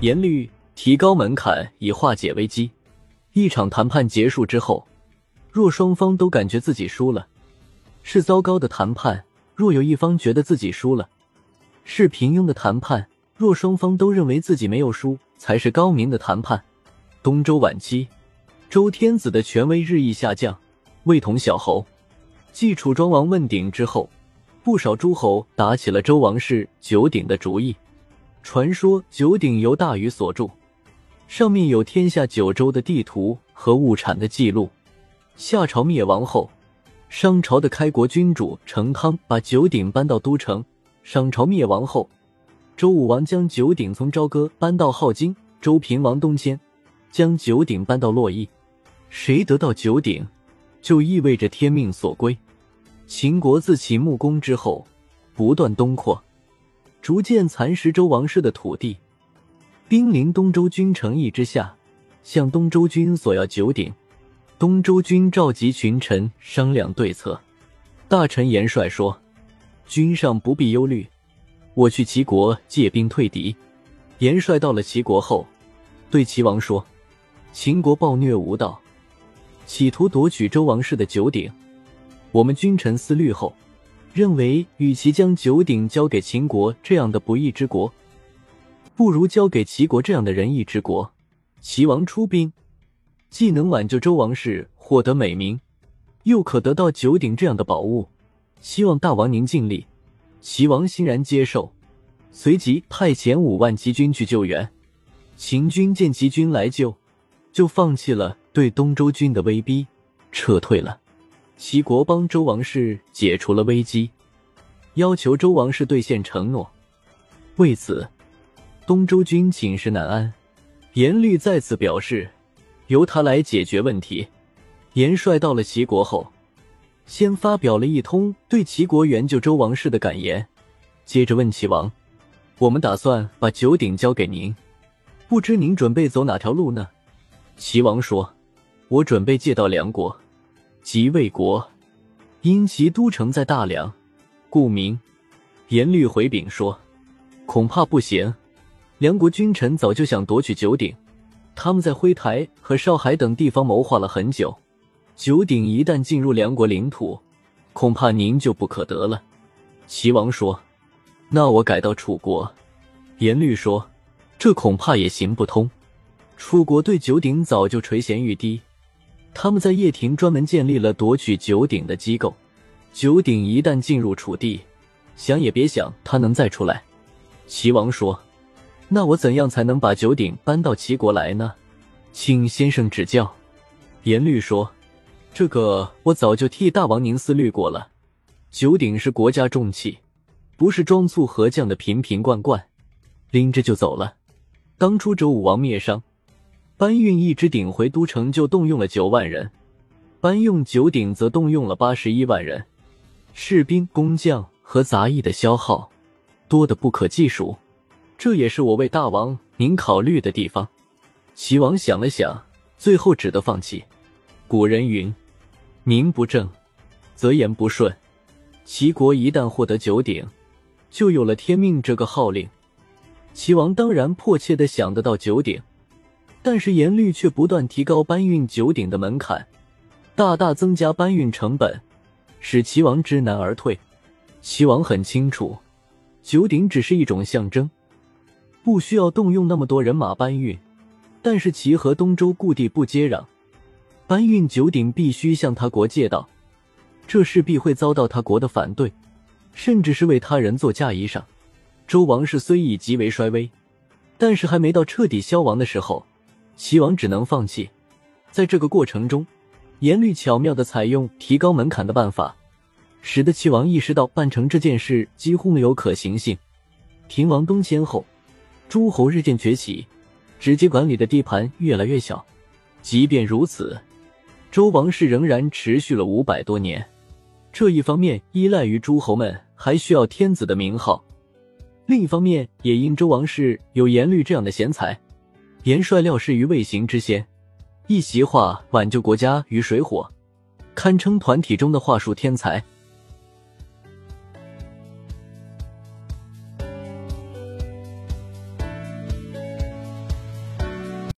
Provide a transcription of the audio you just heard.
严律提高门槛以化解危机。一场谈判结束之后，若双方都感觉自己输了，是糟糕的谈判；若有一方觉得自己输了，是平庸的谈判；若双方都认为自己没有输，才是高明的谈判。东周晚期，周天子的权威日益下降，位统小侯。继楚庄王问鼎之后，不少诸侯打起了周王室九鼎的主意。传说九鼎由大禹所铸，上面有天下九州的地图和物产的记录。夏朝灭亡后，商朝的开国君主成汤把九鼎搬到都城。商朝灭亡后，周武王将九鼎从朝歌搬到镐京。周平王东迁，将九鼎搬到洛邑。谁得到九鼎，就意味着天命所归。秦国自秦穆公之后，不断东扩，逐渐蚕食周王室的土地。兵临东周君城邑之下，向东周君索要九鼎。东周君召集群臣商量对策。大臣严帅说：“君上不必忧虑，我去齐国借兵退敌。”严帅到了齐国后，对齐王说：“秦国暴虐无道，企图夺取周王室的九鼎。”我们君臣思虑后，认为与其将九鼎交给秦国这样的不义之国，不如交给齐国这样的仁义之国。齐王出兵，既能挽救周王室，获得美名，又可得到九鼎这样的宝物。希望大王您尽力。齐王欣然接受，随即派遣五万齐军去救援。秦军见齐军来救，就放弃了对东周军的威逼，撤退了。齐国帮周王室解除了危机，要求周王室兑现承诺。为此，东周军寝食难安。严律再次表示，由他来解决问题。严帅到了齐国后，先发表了一通对齐国援救周王室的感言，接着问齐王：“我们打算把九鼎交给您，不知您准备走哪条路呢？”齐王说：“我准备借到梁国。”即魏国，因其都城在大梁，故名。严律回禀说：“恐怕不行。梁国君臣早就想夺取九鼎，他们在灰台和少海等地方谋划了很久。九鼎一旦进入梁国领土，恐怕您就不可得了。”齐王说：“那我改到楚国。”严律说：“这恐怕也行不通。楚国对九鼎早就垂涎欲滴。”他们在掖庭专门建立了夺取九鼎的机构，九鼎一旦进入楚地，想也别想他能再出来。齐王说：“那我怎样才能把九鼎搬到齐国来呢？请先生指教。”严律说：“这个我早就替大王您思虑过了。九鼎是国家重器，不是装醋和酱的瓶瓶罐罐，拎着就走了。当初周武王灭商。”搬运一只鼎回都城就动用了九万人，搬运九鼎则动用了八十一万人，士兵、工匠和杂役的消耗多得不可计数。这也是我为大王您考虑的地方。齐王想了想，最后只得放弃。古人云：“名不正，则言不顺。”齐国一旦获得九鼎，就有了天命这个号令。齐王当然迫切的想得到九鼎。但是严律却不断提高搬运九鼎的门槛，大大增加搬运成本，使齐王知难而退。齐王很清楚，九鼎只是一种象征，不需要动用那么多人马搬运。但是齐和东周故地不接壤，搬运九鼎必须向他国借道，这势必会遭到他国的反对，甚至是为他人做嫁衣裳。周王室虽已极为衰微，但是还没到彻底消亡的时候。齐王只能放弃。在这个过程中，严律巧妙的采用提高门槛的办法，使得齐王意识到办成这件事几乎没有可行性。平王东迁后，诸侯日渐崛起，直接管理的地盘越来越小。即便如此，周王室仍然持续了五百多年。这一方面依赖于诸侯们还需要天子的名号，另一方面也因周王室有严律这样的贤才。严帅料事于未行之先，一席话挽救国家于水火，堪称团体中的话术天才。